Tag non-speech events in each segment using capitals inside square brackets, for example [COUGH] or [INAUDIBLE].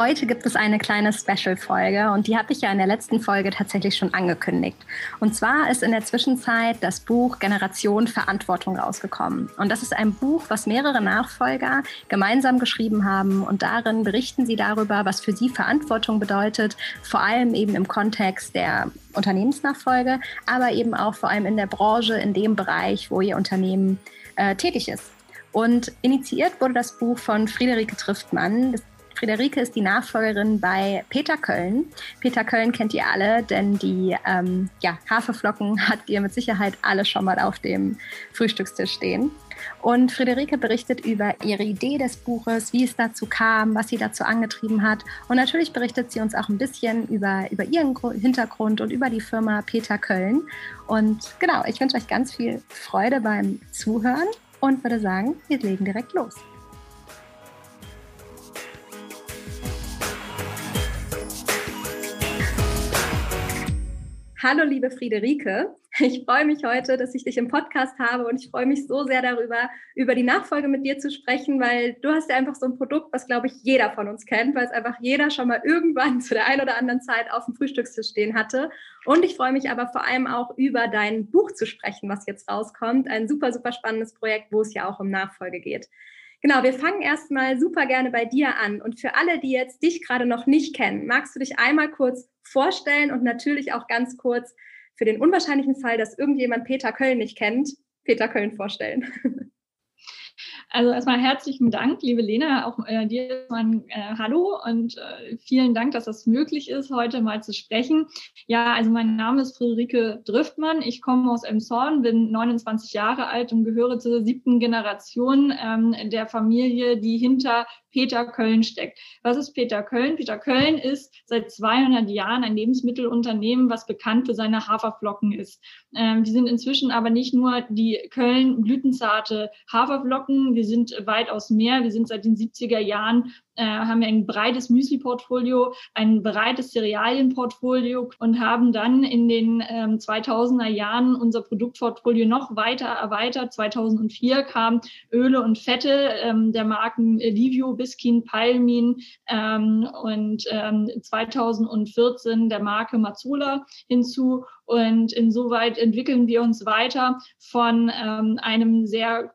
Heute gibt es eine kleine Special-Folge und die habe ich ja in der letzten Folge tatsächlich schon angekündigt. Und zwar ist in der Zwischenzeit das Buch Generation Verantwortung rausgekommen. Und das ist ein Buch, was mehrere Nachfolger gemeinsam geschrieben haben und darin berichten sie darüber, was für sie Verantwortung bedeutet, vor allem eben im Kontext der Unternehmensnachfolge, aber eben auch vor allem in der Branche, in dem Bereich, wo ihr Unternehmen äh, tätig ist. Und initiiert wurde das Buch von Friederike Triftmann. Friederike ist die Nachfolgerin bei Peter Köln. Peter Köln kennt ihr alle, denn die ähm, ja, Haferflocken hat ihr mit Sicherheit alle schon mal auf dem Frühstückstisch stehen. Und Friederike berichtet über ihre Idee des Buches, wie es dazu kam, was sie dazu angetrieben hat. Und natürlich berichtet sie uns auch ein bisschen über, über ihren Hintergrund und über die Firma Peter Köln. Und genau, ich wünsche euch ganz viel Freude beim Zuhören und würde sagen, wir legen direkt los. Hallo, liebe Friederike. Ich freue mich heute, dass ich dich im Podcast habe und ich freue mich so sehr darüber, über die Nachfolge mit dir zu sprechen, weil du hast ja einfach so ein Produkt, was, glaube ich, jeder von uns kennt, weil es einfach jeder schon mal irgendwann [LAUGHS] zu der einen oder anderen Zeit auf dem Frühstückstisch stehen hatte. Und ich freue mich aber vor allem auch über dein Buch zu sprechen, was jetzt rauskommt. Ein super, super spannendes Projekt, wo es ja auch um Nachfolge geht. Genau, wir fangen erstmal super gerne bei dir an. Und für alle, die jetzt dich gerade noch nicht kennen, magst du dich einmal kurz vorstellen und natürlich auch ganz kurz für den unwahrscheinlichen Fall, dass irgendjemand Peter Köln nicht kennt, Peter Köln vorstellen. [LAUGHS] Also erstmal herzlichen Dank, liebe Lena, auch äh, dir mein äh, Hallo und äh, vielen Dank, dass das möglich ist, heute mal zu sprechen. Ja, also mein Name ist Friederike Driftmann. Ich komme aus Emshorn, bin 29 Jahre alt und gehöre zur siebten Generation ähm, der Familie, die hinter Peter Köln steckt. Was ist Peter Köln? Peter Köln ist seit 200 Jahren ein Lebensmittelunternehmen, was bekannt für seine Haferflocken ist. Ähm, die sind inzwischen aber nicht nur die Köln blütenzarte Haferflocken, wir sind weitaus mehr. Wir sind seit den 70er Jahren äh, haben wir ein breites Müsli-Portfolio, ein breites Cerealien-Portfolio und haben dann in den ähm, 2000er Jahren unser Produktportfolio noch weiter erweitert. 2004 kamen Öle und Fette ähm, der Marken Livio, Biskin, Palmin ähm, und ähm, 2014 der Marke Mazzola hinzu. Und insoweit entwickeln wir uns weiter von ähm, einem sehr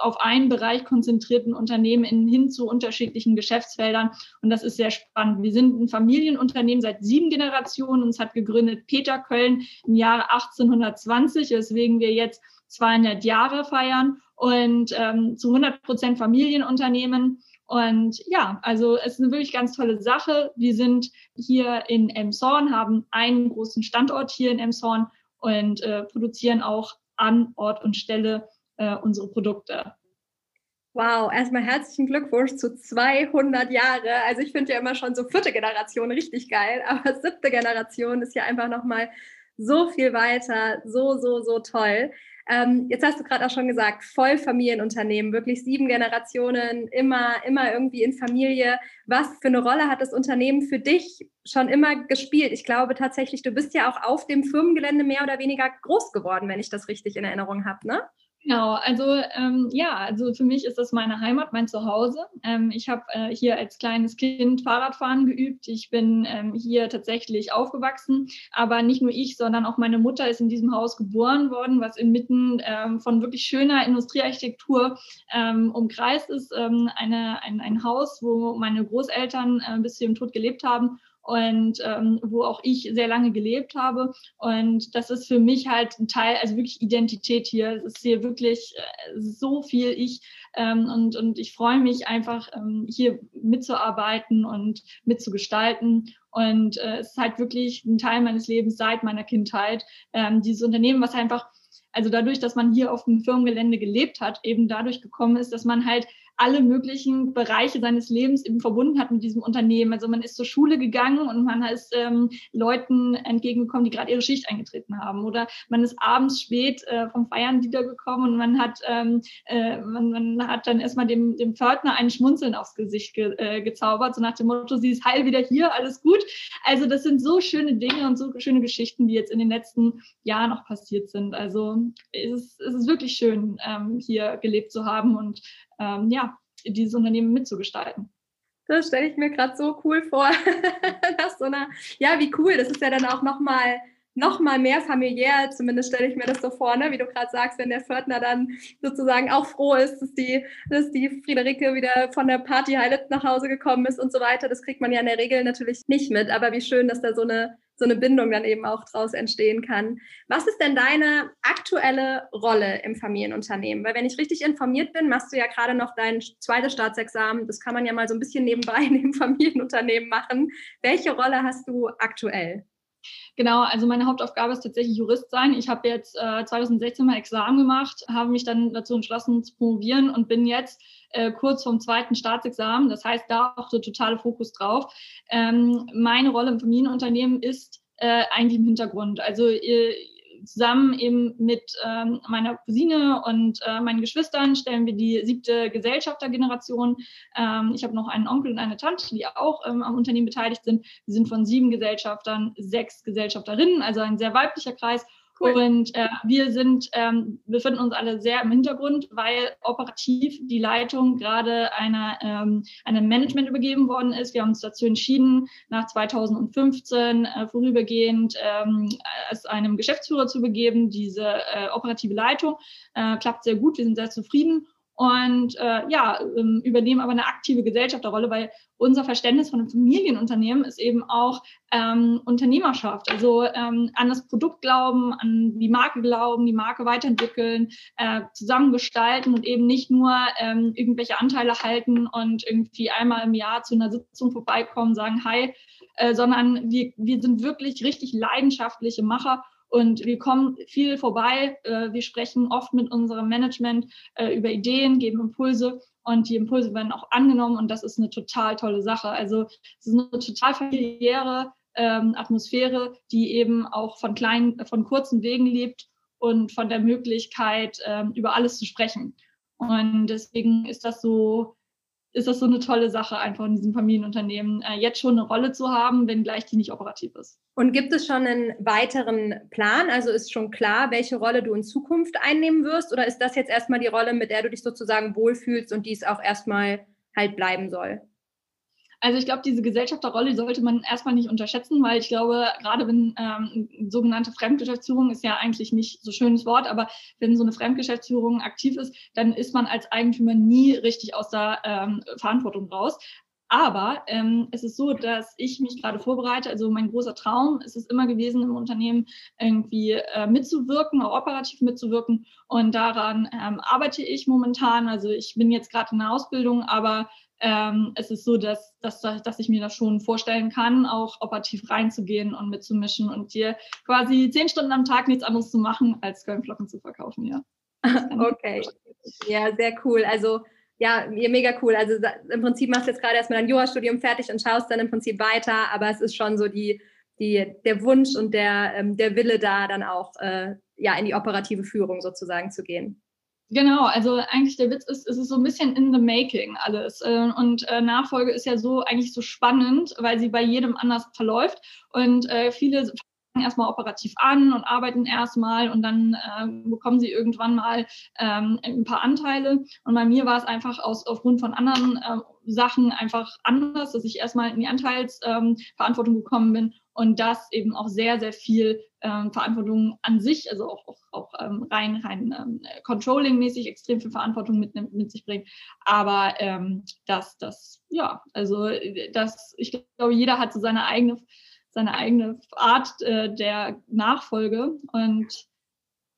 auf einen Bereich konzentrierten Unternehmen in, hin zu unterschiedlichen Geschäftsfeldern. Und das ist sehr spannend. Wir sind ein Familienunternehmen seit sieben Generationen. Uns hat gegründet Peter Köln im Jahre 1820, weswegen wir jetzt 200 Jahre feiern und ähm, zu 100 Prozent Familienunternehmen. Und ja, also es ist eine wirklich ganz tolle Sache. Wir sind hier in Emshorn, haben einen großen Standort hier in Emshorn und äh, produzieren auch an Ort und Stelle äh, unsere Produkte. Wow, erstmal herzlichen Glückwunsch zu 200 Jahre. Also ich finde ja immer schon so vierte Generation richtig geil, [LAUGHS] aber siebte Generation ist ja einfach nochmal so viel weiter, so, so, so toll. Ähm, jetzt hast du gerade auch schon gesagt, Vollfamilienunternehmen, wirklich sieben Generationen, immer, immer irgendwie in Familie. Was für eine Rolle hat das Unternehmen für dich schon immer gespielt? Ich glaube tatsächlich, du bist ja auch auf dem Firmengelände mehr oder weniger groß geworden, wenn ich das richtig in Erinnerung habe, ne? Genau, also ähm, ja, also für mich ist das meine Heimat, mein Zuhause. Ähm, ich habe äh, hier als kleines Kind Fahrradfahren geübt. Ich bin ähm, hier tatsächlich aufgewachsen, aber nicht nur ich, sondern auch meine Mutter ist in diesem Haus geboren worden, was inmitten ähm, von wirklich schöner Industriearchitektur ähm, umkreist ist. Ähm, eine, ein, ein Haus, wo meine Großeltern äh, bis sie im Tod gelebt haben und ähm, wo auch ich sehr lange gelebt habe. Und das ist für mich halt ein Teil, also wirklich Identität hier. Es ist hier wirklich äh, so viel ich ähm, und, und ich freue mich einfach, ähm, hier mitzuarbeiten und mitzugestalten. Und äh, es ist halt wirklich ein Teil meines Lebens seit meiner Kindheit. Ähm, dieses Unternehmen, was einfach also dadurch, dass man hier auf dem Firmengelände gelebt hat, eben dadurch gekommen ist, dass man halt alle möglichen Bereiche seines Lebens eben verbunden hat mit diesem Unternehmen. Also man ist zur Schule gegangen und man ist ähm, Leuten entgegengekommen, die gerade ihre Schicht eingetreten haben. Oder man ist abends spät äh, vom Feiern wiedergekommen und man hat, ähm, äh, man, man hat dann erstmal dem, dem Pförtner ein Schmunzeln aufs Gesicht ge, äh, gezaubert, so nach dem Motto, sie ist heil wieder hier, alles gut. Also das sind so schöne Dinge und so schöne Geschichten, die jetzt in den letzten Jahren noch passiert sind. Also es ist, es ist wirklich schön, ähm, hier gelebt zu haben und ähm, ja, dieses Unternehmen mitzugestalten. Das stelle ich mir gerade so cool vor. [LAUGHS] so einer, ja, wie cool. Das ist ja dann auch nochmal noch mal mehr familiär, zumindest stelle ich mir das so vor, ne? wie du gerade sagst, wenn der Pförtner dann sozusagen auch froh ist, dass die, dass die Friederike wieder von der Party Highlights nach Hause gekommen ist und so weiter. Das kriegt man ja in der Regel natürlich nicht mit, aber wie schön, dass da so eine, so eine Bindung dann eben auch draus entstehen kann. Was ist denn deine aktuelle Rolle im Familienunternehmen? Weil wenn ich richtig informiert bin, machst du ja gerade noch dein zweites Staatsexamen. Das kann man ja mal so ein bisschen nebenbei in dem Familienunternehmen machen. Welche Rolle hast du aktuell? Genau, also meine Hauptaufgabe ist tatsächlich Jurist sein. Ich habe jetzt äh, 2016 mal Examen gemacht, habe mich dann dazu entschlossen zu promovieren und bin jetzt äh, kurz vom zweiten Staatsexamen. Das heißt, da auch der totale Fokus drauf. Ähm, meine Rolle im Familienunternehmen ist äh, eigentlich im Hintergrund. Also ihr, zusammen eben mit ähm, meiner Cousine und äh, meinen Geschwistern stellen wir die siebte Gesellschaftergeneration. Ähm, ich habe noch einen Onkel und eine Tante, die auch ähm, am Unternehmen beteiligt sind. Wir sind von sieben Gesellschaftern sechs Gesellschafterinnen, also ein sehr weiblicher Kreis. Cool. Und äh, wir sind, ähm, befinden uns alle sehr im Hintergrund, weil operativ die Leitung gerade einer, ähm, einem Management übergeben worden ist. Wir haben uns dazu entschieden, nach 2015 äh, vorübergehend ähm, es einem Geschäftsführer zu begeben. Diese äh, operative Leitung äh, klappt sehr gut. Wir sind sehr zufrieden und äh, ja, ähm, übernehmen aber eine aktive Gesellschafterrolle, weil unser Verständnis von einem Familienunternehmen ist eben auch ähm, Unternehmerschaft. Also ähm, an das Produkt glauben, an die Marke glauben, die Marke weiterentwickeln, äh, zusammengestalten und eben nicht nur ähm, irgendwelche Anteile halten und irgendwie einmal im Jahr zu einer Sitzung vorbeikommen, sagen, hi, äh, sondern wir, wir sind wirklich richtig leidenschaftliche Macher und wir kommen viel vorbei. Äh, wir sprechen oft mit unserem Management äh, über Ideen, geben Impulse und die Impulse werden auch angenommen und das ist eine total tolle Sache. Also es ist eine total familiäre ähm, Atmosphäre, die eben auch von kleinen, von kurzen Wegen lebt und von der Möglichkeit, ähm, über alles zu sprechen. Und deswegen ist das so ist das so eine tolle Sache, einfach in diesem Familienunternehmen äh, jetzt schon eine Rolle zu haben, wenngleich die nicht operativ ist. Und gibt es schon einen weiteren Plan? Also ist schon klar, welche Rolle du in Zukunft einnehmen wirst? Oder ist das jetzt erstmal die Rolle, mit der du dich sozusagen wohlfühlst und die es auch erstmal halt bleiben soll? Also ich glaube, diese Gesellschafterrolle sollte man erstmal nicht unterschätzen, weil ich glaube, gerade wenn ähm, sogenannte Fremdgeschäftsführung ist ja eigentlich nicht so schönes Wort, aber wenn so eine Fremdgeschäftsführung aktiv ist, dann ist man als Eigentümer nie richtig aus der ähm, Verantwortung raus. Aber ähm, es ist so, dass ich mich gerade vorbereite. Also mein großer Traum ist es immer gewesen, im Unternehmen irgendwie äh, mitzuwirken, auch operativ mitzuwirken. Und daran ähm, arbeite ich momentan. Also ich bin jetzt gerade in der Ausbildung, aber ähm, es ist so, dass, dass, dass ich mir das schon vorstellen kann, auch operativ reinzugehen und mitzumischen und dir quasi zehn Stunden am Tag nichts anderes zu machen, als Kölnflocken zu verkaufen, ja. Okay. Ja, sehr cool. Also ja, mega cool. Also im Prinzip machst du jetzt gerade erstmal dein Jurastudium fertig und schaust dann im Prinzip weiter, aber es ist schon so die, die, der Wunsch und der, ähm, der Wille da, dann auch äh, ja, in die operative Führung sozusagen zu gehen. Genau, also eigentlich der Witz ist, es ist so ein bisschen in the making alles. Äh, und äh, Nachfolge ist ja so eigentlich so spannend, weil sie bei jedem anders verläuft. Und äh, viele erstmal operativ an und arbeiten erstmal und dann bekommen sie irgendwann mal ähm, ein paar Anteile. Und bei mir war es einfach aus, aufgrund von anderen Sachen einfach anders, dass ich erstmal in die Anteilsverantwortung ähm, gekommen bin und das eben auch sehr, sehr viel ähm, Verantwortung an sich, also auch, auch, auch ähm, rein, rein ähm, Controlling-mäßig extrem viel Verantwortung mit, mit sich bringt. Aber ähm, das, das, ja, also das, ich glaube, jeder hat so seine eigene, seine eigene Art äh, der Nachfolge und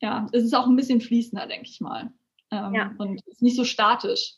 ja, es ist auch ein bisschen fließender, denke ich mal. Ähm, ja. Und ist nicht so statisch.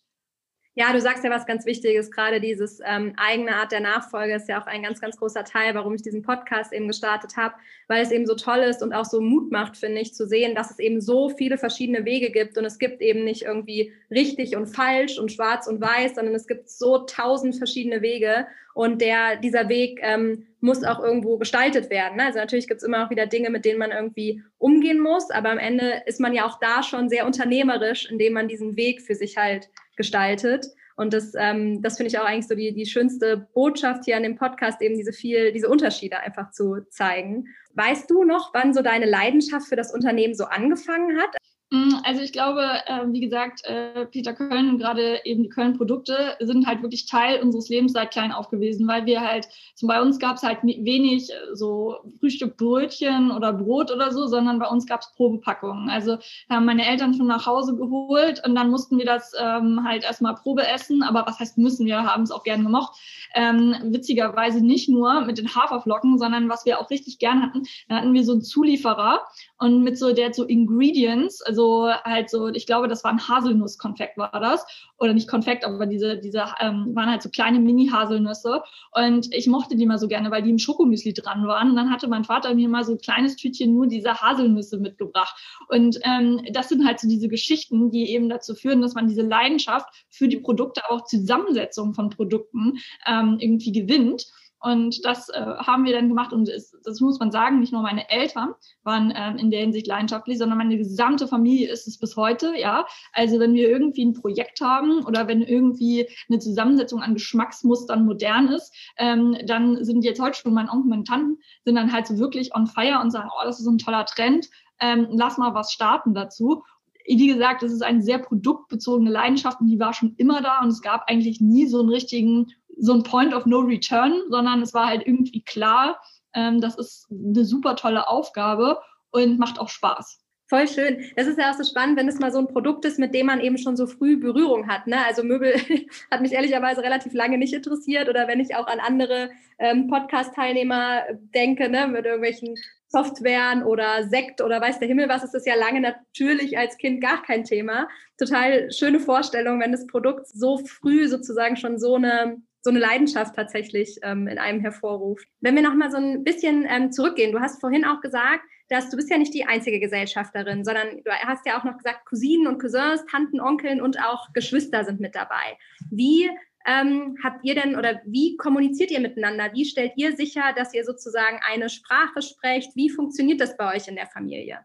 Ja, du sagst ja was ganz Wichtiges, gerade dieses ähm, eigene Art der Nachfolge ist ja auch ein ganz, ganz großer Teil, warum ich diesen Podcast eben gestartet habe, weil es eben so toll ist und auch so Mut macht, finde ich, zu sehen, dass es eben so viele verschiedene Wege gibt und es gibt eben nicht irgendwie richtig und falsch und schwarz und weiß, sondern es gibt so tausend verschiedene Wege und der, dieser Weg ähm, muss auch irgendwo gestaltet werden. Also natürlich gibt es immer auch wieder Dinge, mit denen man irgendwie umgehen muss, aber am Ende ist man ja auch da schon sehr unternehmerisch, indem man diesen Weg für sich halt gestaltet. Und das, ähm, das finde ich auch eigentlich so die, die schönste Botschaft hier an dem Podcast, eben diese viel, diese Unterschiede einfach zu zeigen. Weißt du noch, wann so deine Leidenschaft für das Unternehmen so angefangen hat? Mm, also ich glaube, äh, wie gesagt, äh, Peter Köln, gerade eben die Köln-Produkte sind halt wirklich Teil unseres Lebens seit klein auf gewesen, weil wir halt, zum, bei uns gab es halt wenig äh, so Frühstückbrötchen oder Brot oder so, sondern bei uns gab es Probepackungen. Also haben meine Eltern schon nach Hause geholt und dann mussten wir das ähm, halt erstmal Probe essen. Aber was heißt müssen, wir haben es auch gern gemocht. Ähm, witzigerweise nicht nur mit den Haferflocken, sondern was wir auch richtig gern hatten, da hatten wir so einen Zulieferer und mit so der so Ingredients, also halt so, ich glaube, das war ein Haselnusskonfekt war das. Oder nicht Konfekt, aber diese diese ähm, waren halt so kleine Mini-Haselnüsse. Und ich mochte die mal so gerne, weil die im Schokomüsli dran waren. Und dann hatte mein Vater mir mal so ein kleines Tütchen nur diese Haselnüsse mitgebracht. Und ähm, das sind halt so diese Geschichten, die eben dazu führen, dass man diese Leidenschaft für die Produkte, aber auch Zusammensetzung von Produkten ähm, irgendwie gewinnt. Und das äh, haben wir dann gemacht. Und es, das muss man sagen, nicht nur meine Eltern waren ähm, in der Hinsicht leidenschaftlich, sondern meine gesamte Familie ist es bis heute. Ja, also wenn wir irgendwie ein Projekt haben oder wenn irgendwie eine Zusammensetzung an Geschmacksmustern modern ist, ähm, dann sind jetzt heute schon mein Onkel, meine Tanten sind dann halt so wirklich on fire und sagen, oh, das ist ein toller Trend. Ähm, lass mal was starten dazu wie gesagt, es ist eine sehr produktbezogene Leidenschaft und die war schon immer da und es gab eigentlich nie so einen richtigen so ein Point of No Return, sondern es war halt irgendwie klar, ähm, das ist eine super tolle Aufgabe und macht auch Spaß. Voll schön. Das ist ja auch so spannend, wenn es mal so ein Produkt ist, mit dem man eben schon so früh Berührung hat. Ne? Also Möbel [LAUGHS] hat mich ehrlicherweise relativ lange nicht interessiert. Oder wenn ich auch an andere ähm, Podcast-Teilnehmer denke, ne, mit irgendwelchen Softwaren oder Sekt oder weiß der Himmel was, ist das ja lange natürlich als Kind gar kein Thema. Total schöne Vorstellung, wenn das Produkt so früh sozusagen schon so eine so eine Leidenschaft tatsächlich ähm, in einem hervorruft. Wenn wir noch mal so ein bisschen ähm, zurückgehen, du hast vorhin auch gesagt, dass du bist ja nicht die einzige Gesellschafterin, sondern du hast ja auch noch gesagt, Cousinen und Cousins, Tanten, Onkeln und auch Geschwister sind mit dabei. Wie ähm, habt ihr denn oder wie kommuniziert ihr miteinander? Wie stellt ihr sicher, dass ihr sozusagen eine Sprache sprecht? Wie funktioniert das bei euch in der Familie?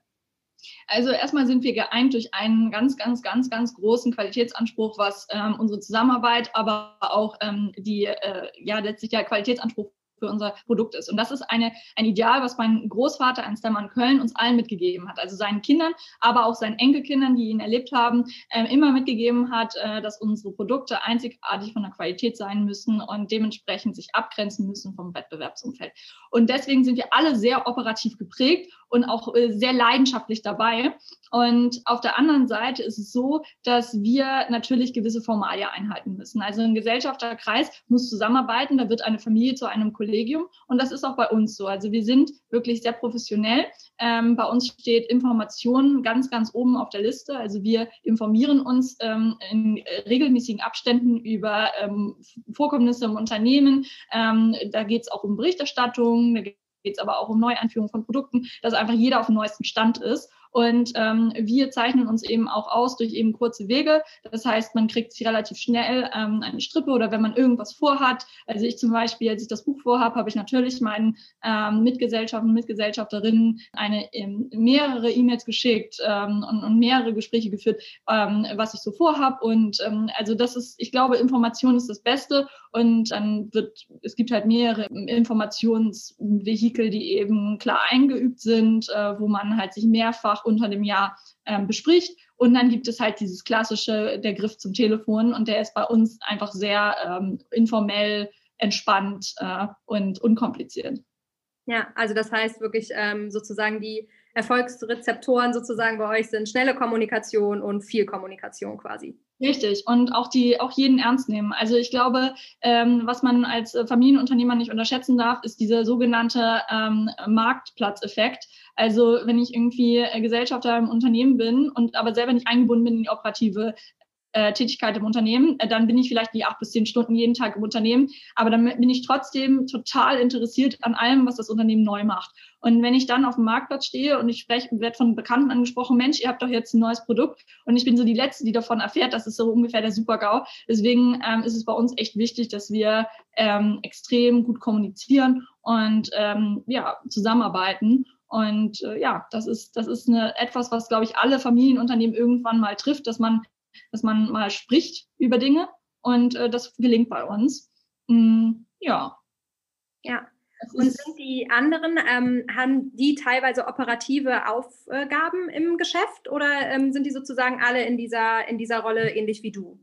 Also erstmal sind wir geeint durch einen ganz, ganz, ganz, ganz großen Qualitätsanspruch, was ähm, unsere Zusammenarbeit, aber auch ähm, die, äh, ja, letztlich der Qualitätsanspruch für unser Produkt ist. Und das ist eine, ein Ideal, was mein Großvater Ernst Mann Köln uns allen mitgegeben hat. Also seinen Kindern, aber auch seinen Enkelkindern, die ihn erlebt haben, äh, immer mitgegeben hat, äh, dass unsere Produkte einzigartig von der Qualität sein müssen und dementsprechend sich abgrenzen müssen vom Wettbewerbsumfeld. Und deswegen sind wir alle sehr operativ geprägt und auch äh, sehr leidenschaftlich dabei. Und auf der anderen Seite ist es so, dass wir natürlich gewisse Formalien einhalten müssen. Also ein Gesellschafterkreis muss zusammenarbeiten, da wird eine Familie zu einem Kollegium und das ist auch bei uns so. Also wir sind wirklich sehr professionell. Ähm, bei uns steht Information ganz, ganz oben auf der Liste. Also wir informieren uns ähm, in regelmäßigen Abständen über ähm, Vorkommnisse im Unternehmen. Ähm, da geht es auch um Berichterstattung, geht es aber auch um Neueinführung von Produkten, dass einfach jeder auf dem neuesten Stand ist. Und ähm, wir zeichnen uns eben auch aus durch eben kurze Wege. Das heißt, man kriegt sich relativ schnell ähm, eine Strippe oder wenn man irgendwas vorhat. Also ich zum Beispiel, als ich das Buch vorhabe, habe ich natürlich meinen ähm, Mitgesellschaften, Mitgesellschafterinnen eine ähm, mehrere E-Mails geschickt ähm, und, und mehrere Gespräche geführt, ähm, was ich so vorhab. Und ähm, also das ist, ich glaube, Information ist das Beste. Und dann wird, es gibt halt mehrere Informationsvehikel, die eben klar eingeübt sind, äh, wo man halt sich mehrfach mehrfach unter dem Jahr ähm, bespricht. Und dann gibt es halt dieses klassische, der Griff zum Telefon und der ist bei uns einfach sehr ähm, informell, entspannt äh, und unkompliziert. Ja, also das heißt wirklich ähm, sozusagen die Erfolgsrezeptoren sozusagen bei euch sind schnelle Kommunikation und viel Kommunikation quasi. Richtig und auch die auch jeden ernst nehmen. Also ich glaube, ähm, was man als Familienunternehmer nicht unterschätzen darf, ist dieser sogenannte ähm, Marktplatzeffekt. Also wenn ich irgendwie Gesellschafter im Unternehmen bin und aber selber nicht eingebunden bin in die operative äh, Tätigkeit im Unternehmen, äh, dann bin ich vielleicht die acht bis zehn Stunden jeden Tag im Unternehmen, aber dann bin ich trotzdem total interessiert an allem, was das Unternehmen neu macht. Und wenn ich dann auf dem Marktplatz stehe und ich spreche, werde von Bekannten angesprochen, Mensch, ihr habt doch jetzt ein neues Produkt und ich bin so die Letzte, die davon erfährt, das ist so ungefähr der Super-GAU. Deswegen ähm, ist es bei uns echt wichtig, dass wir ähm, extrem gut kommunizieren und ähm, ja, zusammenarbeiten. Und äh, ja, das ist, das ist eine, etwas, was, glaube ich, alle Familienunternehmen irgendwann mal trifft, dass man dass man mal spricht über Dinge und äh, das gelingt bei uns. Mm, ja. Ja. Und sind die anderen, ähm, haben die teilweise operative Aufgaben im Geschäft oder ähm, sind die sozusagen alle in dieser, in dieser Rolle ähnlich wie du?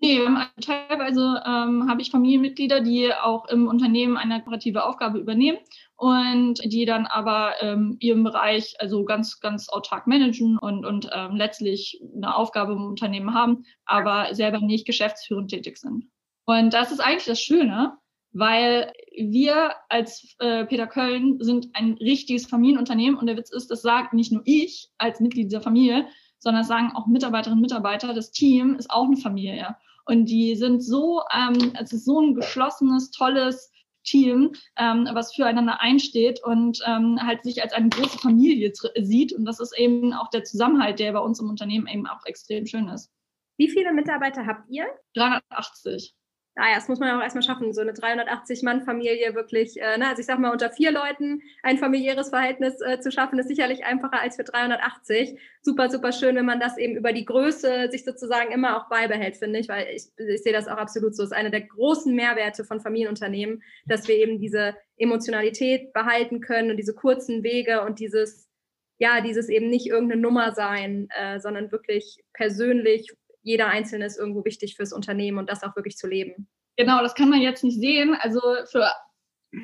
Nee, teilweise ähm, habe ich Familienmitglieder, die auch im Unternehmen eine operative Aufgabe übernehmen und die dann aber ähm, ihren Bereich also ganz, ganz autark managen und, und ähm, letztlich eine Aufgabe im Unternehmen haben, aber selber nicht geschäftsführend tätig sind. Und das ist eigentlich das Schöne, weil wir als äh, Peter Köln sind ein richtiges Familienunternehmen und der Witz ist, das sagt nicht nur ich als Mitglied dieser Familie, sondern das sagen auch Mitarbeiterinnen und Mitarbeiter, das Team ist auch eine Familie. Und die sind so, ähm, es ist so ein geschlossenes, tolles Team, ähm, was füreinander einsteht und ähm, halt sich als eine große Familie sieht. Und das ist eben auch der Zusammenhalt, der bei uns im Unternehmen eben auch extrem schön ist. Wie viele Mitarbeiter habt ihr? 380 naja, das muss man auch erstmal schaffen, so eine 380-Mann-Familie wirklich, äh, ne, also ich sag mal, unter vier Leuten ein familiäres Verhältnis äh, zu schaffen, ist sicherlich einfacher als für 380. Super, super schön, wenn man das eben über die Größe sich sozusagen immer auch beibehält, finde ich, weil ich, ich sehe das auch absolut so. Es ist eine der großen Mehrwerte von Familienunternehmen, dass wir eben diese Emotionalität behalten können und diese kurzen Wege und dieses, ja, dieses eben nicht irgendeine Nummer sein, äh, sondern wirklich persönlich jeder Einzelne ist irgendwo wichtig fürs Unternehmen und das auch wirklich zu leben. Genau, das kann man jetzt nicht sehen. Also für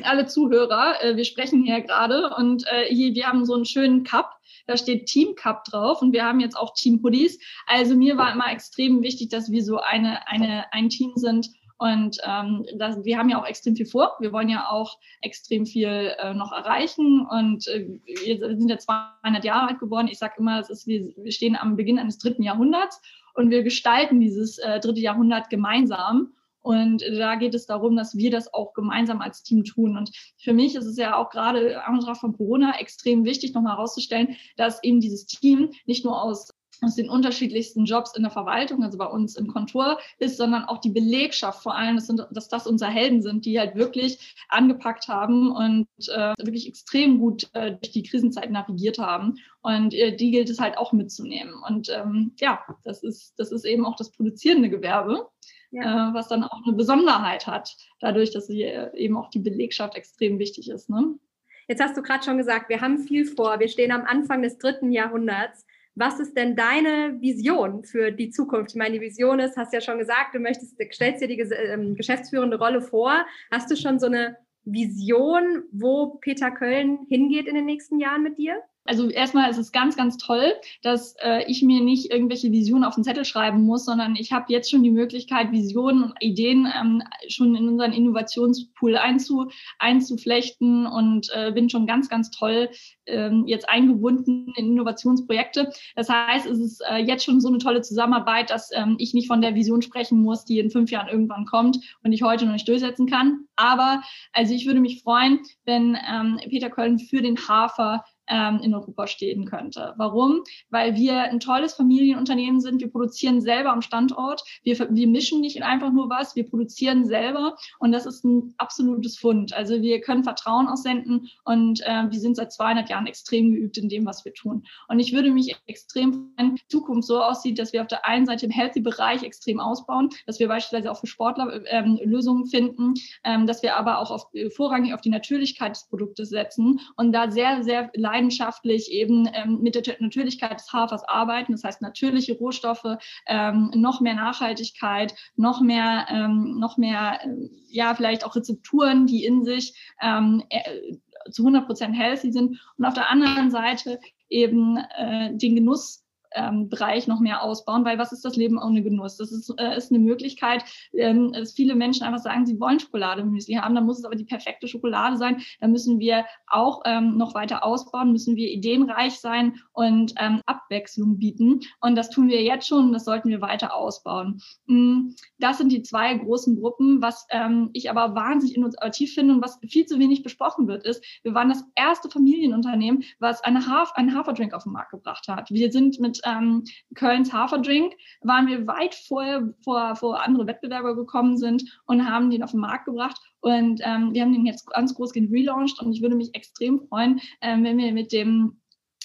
alle Zuhörer, äh, wir sprechen hier gerade und äh, hier, wir haben so einen schönen Cup, da steht Team Cup drauf und wir haben jetzt auch Team Hoodies. Also mir war immer extrem wichtig, dass wir so eine, eine, ein Team sind und ähm, das, wir haben ja auch extrem viel vor. Wir wollen ja auch extrem viel äh, noch erreichen und äh, wir sind ja 200 Jahre alt geworden. Ich sage immer, ist, wir, wir stehen am Beginn eines dritten Jahrhunderts und wir gestalten dieses äh, dritte Jahrhundert gemeinsam. Und da geht es darum, dass wir das auch gemeinsam als Team tun. Und für mich ist es ja auch gerade am Antrag von Corona extrem wichtig, nochmal herauszustellen, dass eben dieses Team nicht nur aus aus den unterschiedlichsten Jobs in der Verwaltung, also bei uns im Kontor ist, sondern auch die Belegschaft vor allem, dass, dass das unsere Helden sind, die halt wirklich angepackt haben und äh, wirklich extrem gut äh, durch die Krisenzeit navigiert haben. Und äh, die gilt es halt auch mitzunehmen. Und ähm, ja, das ist, das ist eben auch das produzierende Gewerbe. Ja. Äh, was dann auch eine Besonderheit hat, dadurch, dass sie äh, eben auch die Belegschaft extrem wichtig ist. Ne? Jetzt hast du gerade schon gesagt, wir haben viel vor. Wir stehen am Anfang des dritten Jahrhunderts. Was ist denn deine Vision für die Zukunft? Ich meine, die Vision ist, hast ja schon gesagt, du möchtest, stellst dir die ähm, geschäftsführende Rolle vor. Hast du schon so eine Vision, wo Peter Köln hingeht in den nächsten Jahren mit dir? Also erstmal ist es ganz, ganz toll, dass äh, ich mir nicht irgendwelche Visionen auf den Zettel schreiben muss, sondern ich habe jetzt schon die Möglichkeit, Visionen und Ideen ähm, schon in unseren Innovationspool einzu, einzuflechten und äh, bin schon ganz, ganz toll ähm, jetzt eingebunden in Innovationsprojekte. Das heißt, es ist äh, jetzt schon so eine tolle Zusammenarbeit, dass ähm, ich nicht von der Vision sprechen muss, die in fünf Jahren irgendwann kommt und ich heute noch nicht durchsetzen kann. Aber also ich würde mich freuen, wenn ähm, Peter Köln für den Hafer ähm, in Europa stehen könnte. Warum? Weil wir ein tolles Familienunternehmen sind. Wir produzieren selber am Standort. Wir, wir mischen nicht einfach nur was, wir produzieren selber und das ist ein absolutes Fund. Also wir können Vertrauen aussenden und äh, wir sind seit 200 Jahren extrem geübt in dem, was wir tun. Und ich würde mich extrem freuen, Zukunft so aussieht, dass wir auf der einen Seite im Healthy-Bereich extrem ausbauen, dass wir beispielsweise auch für Sportler ähm, Lösungen finden, ähm, dass wir aber auch auf, vorrangig auf die Natürlichkeit des Produktes setzen und da sehr, sehr leidenschaftlich eben ähm, mit der Natürlichkeit des Hafers arbeiten. Das heißt, natürliche Rohstoffe, ähm, noch mehr Nachhaltigkeit, noch mehr, ähm, noch mehr, äh, ja, vielleicht auch Rezepturen, die in sich ähm, äh, zu 100 Prozent healthy sind. Und auf der anderen Seite eben äh, den Genuss ähm, Bereich noch mehr ausbauen, weil was ist das Leben ohne Genuss? Das ist, äh, ist eine Möglichkeit, ähm, dass viele Menschen einfach sagen, sie wollen Schokolade im Müsli haben, dann muss es aber die perfekte Schokolade sein. Da müssen wir auch ähm, noch weiter ausbauen, müssen wir ideenreich sein und ähm, Abwechslung bieten. Und das tun wir jetzt schon das sollten wir weiter ausbauen. Mm, das sind die zwei großen Gruppen. Was ähm, ich aber wahnsinnig innovativ finde und was viel zu wenig besprochen wird, ist, wir waren das erste Familienunternehmen, was eine Haf einen Haferdrink auf den Markt gebracht hat. Wir sind mit ähm, Kölns Haferdrink waren wir weit vorher, vor, vor andere Wettbewerber gekommen sind und haben den auf den Markt gebracht. Und ähm, wir haben den jetzt ganz groß gelauncht und ich würde mich extrem freuen, ähm, wenn wir mit dem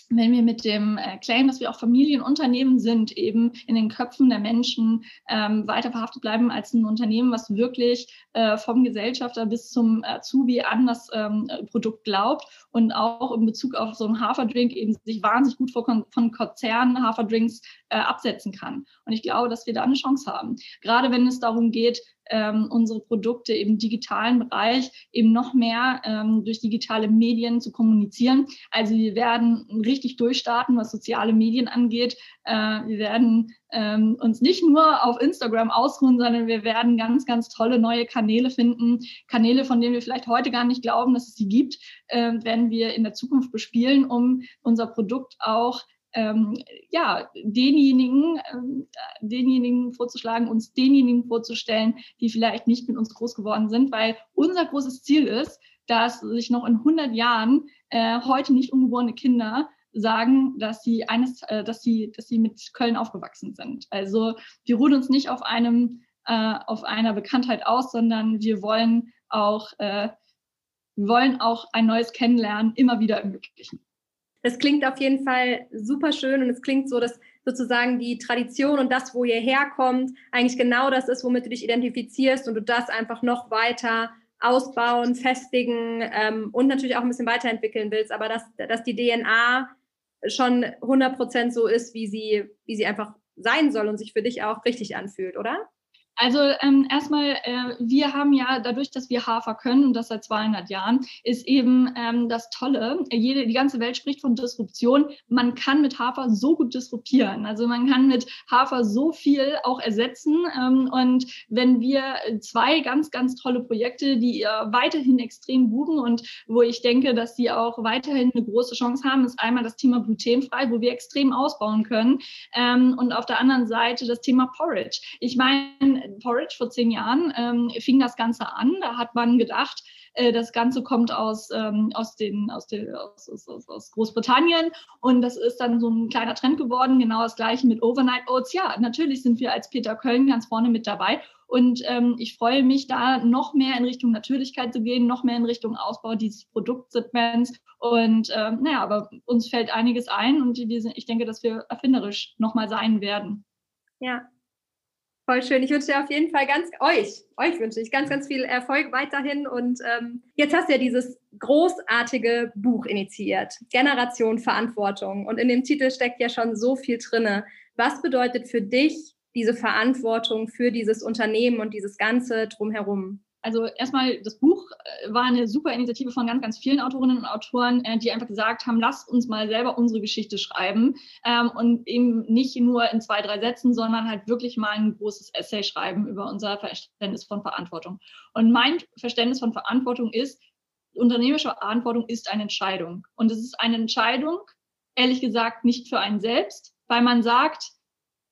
wenn wir mit dem äh, Claim, dass wir auch Familienunternehmen sind, eben in den Köpfen der Menschen ähm, weiter verhaftet bleiben als ein Unternehmen, was wirklich äh, vom Gesellschafter bis zum Azubi an das ähm, Produkt glaubt und auch in Bezug auf so einen Haferdrink eben sich wahnsinnig gut von, von Konzernen Haferdrinks äh, absetzen kann. Und ich glaube, dass wir da eine Chance haben. Gerade wenn es darum geht, ähm, unsere Produkte im digitalen Bereich eben noch mehr ähm, durch digitale Medien zu kommunizieren. Also wir werden richtig durchstarten, was soziale Medien angeht. Äh, wir werden ähm, uns nicht nur auf Instagram ausruhen, sondern wir werden ganz, ganz tolle neue Kanäle finden. Kanäle, von denen wir vielleicht heute gar nicht glauben, dass es sie gibt, äh, werden wir in der Zukunft bespielen, um unser Produkt auch ähm, ja, denjenigen, ähm, denjenigen vorzuschlagen, uns denjenigen vorzustellen, die vielleicht nicht mit uns groß geworden sind, weil unser großes Ziel ist, dass sich noch in 100 Jahren äh, heute nicht ungeborene Kinder sagen, dass sie eines, äh, dass sie, dass sie mit Köln aufgewachsen sind. Also wir ruhen uns nicht auf einem, äh, auf einer Bekanntheit aus, sondern wir wollen auch, äh, wir wollen auch ein neues Kennenlernen immer wieder ermöglichen. Das klingt auf jeden Fall super schön und es klingt so, dass sozusagen die Tradition und das, wo ihr herkommt, eigentlich genau das ist, womit du dich identifizierst und du das einfach noch weiter ausbauen, festigen ähm, und natürlich auch ein bisschen weiterentwickeln willst, aber dass, dass die DNA schon 100% so ist, wie sie, wie sie einfach sein soll und sich für dich auch richtig anfühlt, oder? Also ähm, erstmal, äh, wir haben ja dadurch, dass wir Hafer können und das seit 200 Jahren, ist eben ähm, das Tolle. Jede, die ganze Welt spricht von Disruption. Man kann mit Hafer so gut disruptieren. Also man kann mit Hafer so viel auch ersetzen. Ähm, und wenn wir zwei ganz, ganz tolle Projekte, die ihr weiterhin extrem buchen und wo ich denke, dass sie auch weiterhin eine große Chance haben, ist einmal das Thema glutenfrei, wo wir extrem ausbauen können. Ähm, und auf der anderen Seite das Thema Porridge. Ich meine, Porridge vor zehn Jahren ähm, fing das Ganze an. Da hat man gedacht, äh, das Ganze kommt aus, ähm, aus, den, aus, den, aus, aus, aus Großbritannien und das ist dann so ein kleiner Trend geworden. Genau das gleiche mit Overnight Oats. Ja, natürlich sind wir als Peter Köln ganz vorne mit dabei. Und ähm, ich freue mich, da noch mehr in Richtung Natürlichkeit zu gehen, noch mehr in Richtung Ausbau dieses Produktsegments. Und ähm, naja, aber uns fällt einiges ein und ich denke, dass wir erfinderisch nochmal sein werden. Ja, Voll schön. Ich wünsche dir auf jeden Fall ganz, euch, euch wünsche ich ganz, ganz viel Erfolg weiterhin. Und ähm, jetzt hast du ja dieses großartige Buch initiiert, Generation Verantwortung. Und in dem Titel steckt ja schon so viel drinne. Was bedeutet für dich diese Verantwortung für dieses Unternehmen und dieses Ganze drumherum? Also erstmal, das Buch äh, war eine super Initiative von ganz, ganz vielen Autorinnen und Autoren, äh, die einfach gesagt haben, lasst uns mal selber unsere Geschichte schreiben ähm, und eben nicht nur in zwei, drei Sätzen, sondern halt wirklich mal ein großes Essay schreiben über unser Verständnis von Verantwortung. Und mein Verständnis von Verantwortung ist, unternehmerische Verantwortung ist eine Entscheidung. Und es ist eine Entscheidung, ehrlich gesagt, nicht für einen selbst, weil man sagt,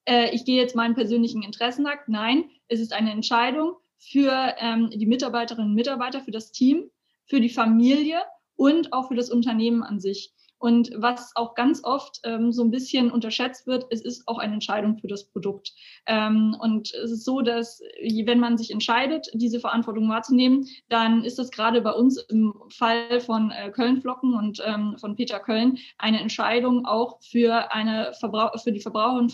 äh, ich gehe jetzt meinen persönlichen Interessen nach. Nein, es ist eine Entscheidung, für ähm, die Mitarbeiterinnen und Mitarbeiter, für das Team, für die Familie und auch für das Unternehmen an sich. Und was auch ganz oft ähm, so ein bisschen unterschätzt wird, es ist auch eine Entscheidung für das Produkt. Ähm, und es ist so, dass wenn man sich entscheidet, diese Verantwortung wahrzunehmen, dann ist das gerade bei uns im Fall von äh, Köln-Flocken und ähm, von Peter Köln eine Entscheidung auch für eine Verbrauch für die Verbraucherinnen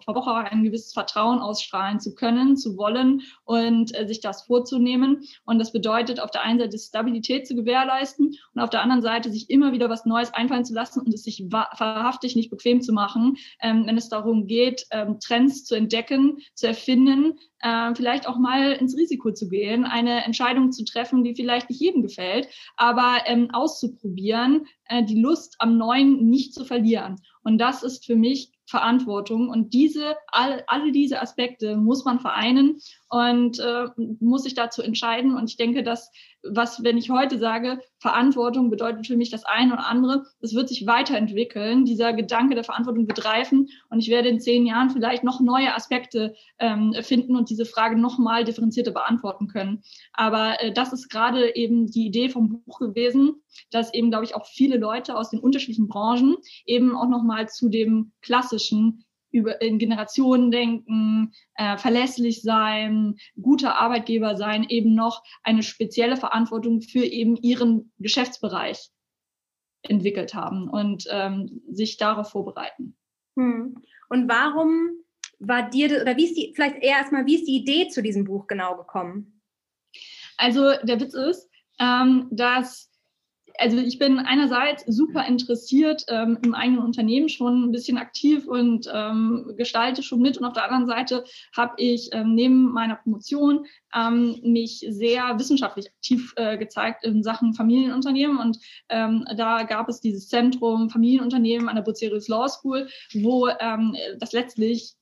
Verbraucher ein gewisses Vertrauen ausstrahlen zu können, zu wollen und äh, sich das vorzunehmen. Und das bedeutet auf der einen Seite Stabilität zu gewährleisten und auf der anderen Seite sich immer wieder was Neues einfallen zu lassen und es sich wahrhaftig nicht bequem zu machen, ähm, wenn es darum geht, ähm, Trends zu entdecken, zu erfinden, äh, vielleicht auch mal ins Risiko zu gehen, eine Entscheidung zu treffen, die vielleicht nicht jedem gefällt, aber ähm, auszuprobieren, äh, die Lust am Neuen nicht zu verlieren. Und das ist für mich Verantwortung. Und diese, all, alle diese Aspekte muss man vereinen und äh, muss sich dazu entscheiden. Und ich denke, dass was, wenn ich heute sage, Verantwortung bedeutet für mich das eine oder andere, das wird sich weiterentwickeln. Dieser Gedanke der Verantwortung wird reifen und ich werde in zehn Jahren vielleicht noch neue Aspekte ähm, finden und diese Frage nochmal differenzierter beantworten können. Aber äh, das ist gerade eben die Idee vom Buch gewesen, dass eben, glaube ich, auch viele Leute aus den unterschiedlichen Branchen eben auch nochmal zu dem klassischen über, in Generationen denken, äh, verlässlich sein, guter Arbeitgeber sein, eben noch eine spezielle Verantwortung für eben ihren Geschäftsbereich entwickelt haben und ähm, sich darauf vorbereiten. Hm. Und warum war dir, oder wie ist die, vielleicht eher erstmal, wie ist die Idee zu diesem Buch genau gekommen? Also der Witz ist, ähm, dass also ich bin einerseits super interessiert ähm, im eigenen Unternehmen schon ein bisschen aktiv und ähm, gestalte schon mit. Und auf der anderen Seite habe ich ähm, neben meiner Promotion ähm, mich sehr wissenschaftlich aktiv äh, gezeigt in Sachen Familienunternehmen. Und ähm, da gab es dieses Zentrum Familienunternehmen an der Bucerius Law School, wo ähm, das letztlich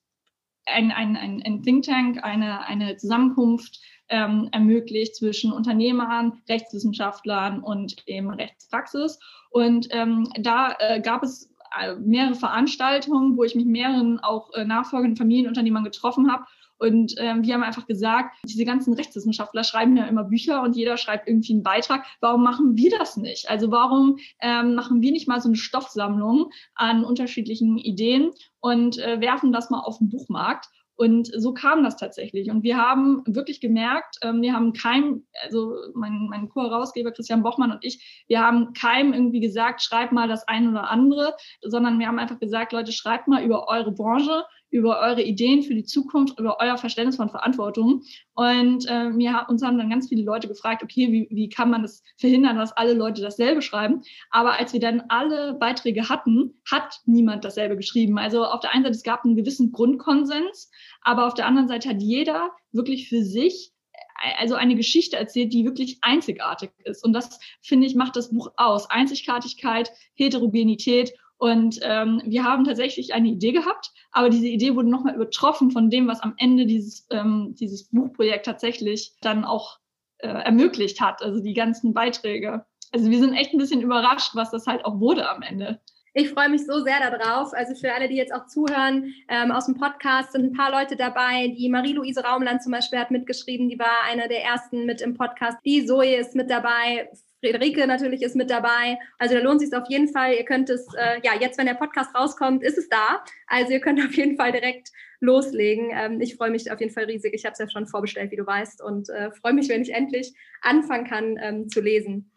ein, ein, ein, ein Think Tank, eine, eine Zusammenkunft ähm, ermöglicht zwischen Unternehmern, Rechtswissenschaftlern und eben Rechtspraxis. Und ähm, da äh, gab es äh, mehrere Veranstaltungen, wo ich mich mehreren auch äh, nachfolgenden Familienunternehmern getroffen habe. Und ähm, wir haben einfach gesagt, diese ganzen Rechtswissenschaftler schreiben ja immer Bücher und jeder schreibt irgendwie einen Beitrag. Warum machen wir das nicht? Also warum ähm, machen wir nicht mal so eine Stoffsammlung an unterschiedlichen Ideen und äh, werfen das mal auf den Buchmarkt? Und so kam das tatsächlich. Und wir haben wirklich gemerkt, ähm, wir haben keinem, also mein, mein Co-Herausgeber Christian Bochmann und ich, wir haben keinem irgendwie gesagt, schreibt mal das eine oder andere, sondern wir haben einfach gesagt, Leute, schreibt mal über eure Branche, über eure Ideen für die Zukunft, über euer Verständnis von Verantwortung. Und äh, mir, uns haben dann ganz viele Leute gefragt, okay, wie, wie kann man das verhindern, dass alle Leute dasselbe schreiben? Aber als wir dann alle Beiträge hatten, hat niemand dasselbe geschrieben. Also auf der einen Seite, es gab einen gewissen Grundkonsens, aber auf der anderen Seite hat jeder wirklich für sich äh, also eine Geschichte erzählt, die wirklich einzigartig ist. Und das, finde ich, macht das Buch aus. Einzigartigkeit, Heterogenität und ähm, wir haben tatsächlich eine Idee gehabt, aber diese Idee wurde nochmal übertroffen von dem, was am Ende dieses, ähm, dieses Buchprojekt tatsächlich dann auch äh, ermöglicht hat, also die ganzen Beiträge. Also wir sind echt ein bisschen überrascht, was das halt auch wurde am Ende. Ich freue mich so sehr darauf. Also für alle, die jetzt auch zuhören ähm, aus dem Podcast, sind ein paar Leute dabei. Die Marie-Louise Raumland zum Beispiel hat mitgeschrieben, die war eine der ersten mit im Podcast. Die Zoe ist mit dabei. Friederike natürlich ist mit dabei. Also da lohnt sich auf jeden Fall. Ihr könnt es, äh, ja, jetzt, wenn der Podcast rauskommt, ist es da. Also ihr könnt [LAUGHS] auf jeden Fall direkt loslegen. Ähm, ich freue mich auf jeden Fall riesig. Ich habe es ja schon vorbestellt, wie du weißt, und äh, freue mich, wenn ich endlich anfangen kann ähm, zu lesen.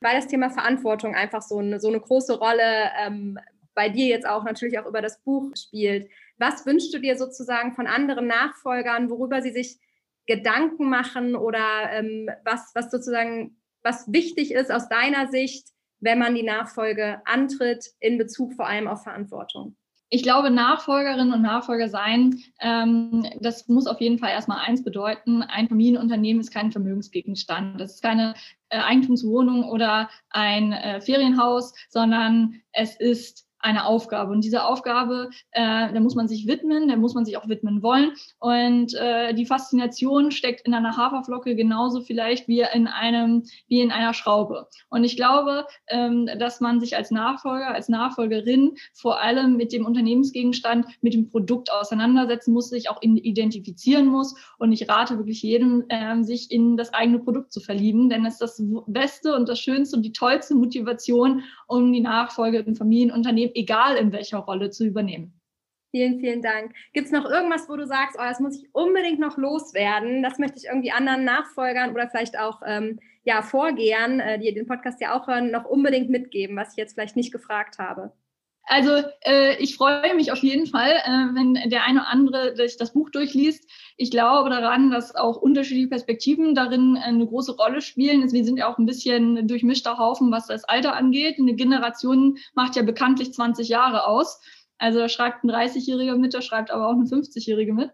Weil das Thema Verantwortung einfach so eine, so eine große Rolle ähm, bei dir jetzt auch natürlich auch über das Buch spielt. Was wünschst du dir sozusagen von anderen Nachfolgern, worüber sie sich Gedanken machen oder ähm, was, was sozusagen was wichtig ist aus deiner Sicht, wenn man die Nachfolge antritt, in Bezug vor allem auf Verantwortung? Ich glaube, Nachfolgerinnen und Nachfolger sein, ähm, das muss auf jeden Fall erstmal eins bedeuten. Ein Familienunternehmen ist kein Vermögensgegenstand. Das ist keine äh, Eigentumswohnung oder ein äh, Ferienhaus, sondern es ist eine Aufgabe. Und diese Aufgabe, äh, da muss man sich widmen, da muss man sich auch widmen wollen. Und äh, die Faszination steckt in einer Haferflocke genauso vielleicht wie in einem, wie in einer Schraube. Und ich glaube, ähm, dass man sich als Nachfolger, als Nachfolgerin vor allem mit dem Unternehmensgegenstand, mit dem Produkt auseinandersetzen muss, sich auch identifizieren muss. Und ich rate wirklich jedem, äh, sich in das eigene Produkt zu verlieben, denn es ist das Beste und das Schönste und die tollste Motivation, um die Nachfolge im Familienunternehmen egal in welcher Rolle, zu übernehmen. Vielen, vielen Dank. Gibt es noch irgendwas, wo du sagst, oh, das muss ich unbedingt noch loswerden? Das möchte ich irgendwie anderen Nachfolgern oder vielleicht auch ähm, ja, Vorgehern, äh, die den Podcast ja auch hören, noch unbedingt mitgeben, was ich jetzt vielleicht nicht gefragt habe? Also äh, ich freue mich auf jeden Fall, äh, wenn der eine oder andere sich das Buch durchliest. Ich glaube daran, dass auch unterschiedliche Perspektiven darin eine große Rolle spielen. Also wir sind ja auch ein bisschen durchmischter Haufen, was das Alter angeht. Eine Generation macht ja bekanntlich 20 Jahre aus. Also da schreibt ein 30-Jähriger mit, da schreibt aber auch eine 50-Jährige mit.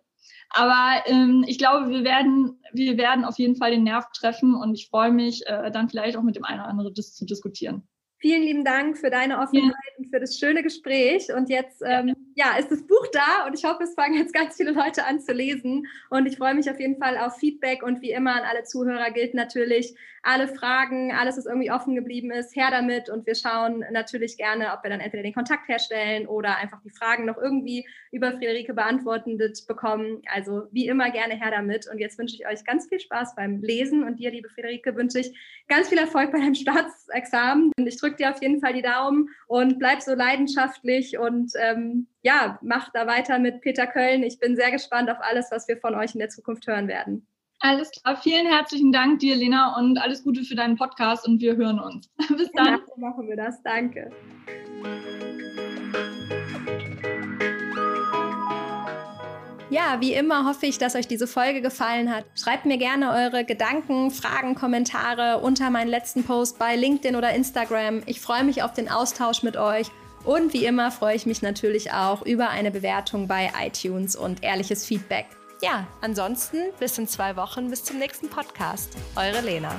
Aber ähm, ich glaube, wir werden, wir werden auf jeden Fall den Nerv treffen und ich freue mich, äh, dann vielleicht auch mit dem einen oder anderen das zu diskutieren. Vielen lieben Dank für deine Offenheit ja. und für das schöne Gespräch. Und jetzt ähm, ja, ist das Buch da und ich hoffe, es fangen jetzt ganz viele Leute an zu lesen. Und ich freue mich auf jeden Fall auf Feedback und wie immer an alle Zuhörer gilt natürlich, alle Fragen, alles, was irgendwie offen geblieben ist, her damit. Und wir schauen natürlich gerne, ob wir dann entweder den Kontakt herstellen oder einfach die Fragen noch irgendwie über Friederike beantwortet bekommen. Also wie immer gerne her damit. Und jetzt wünsche ich euch ganz viel Spaß beim Lesen und dir, liebe Friederike, wünsche ich ganz viel Erfolg bei deinem Staatsexamen. Und ich drücke dir auf jeden Fall die Daumen und bleib so leidenschaftlich und ähm, ja, mach da weiter mit Peter Köln. Ich bin sehr gespannt auf alles, was wir von euch in der Zukunft hören werden. Alles klar. Vielen herzlichen Dank dir, Lena, und alles Gute für deinen Podcast und wir hören uns. [LAUGHS] Bis dann. Ja, machen wir das. Danke. Ja, wie immer hoffe ich, dass euch diese Folge gefallen hat. Schreibt mir gerne eure Gedanken, Fragen, Kommentare unter meinen letzten Post bei LinkedIn oder Instagram. Ich freue mich auf den Austausch mit euch. Und wie immer freue ich mich natürlich auch über eine Bewertung bei iTunes und ehrliches Feedback. Ja, ansonsten bis in zwei Wochen, bis zum nächsten Podcast. Eure Lena.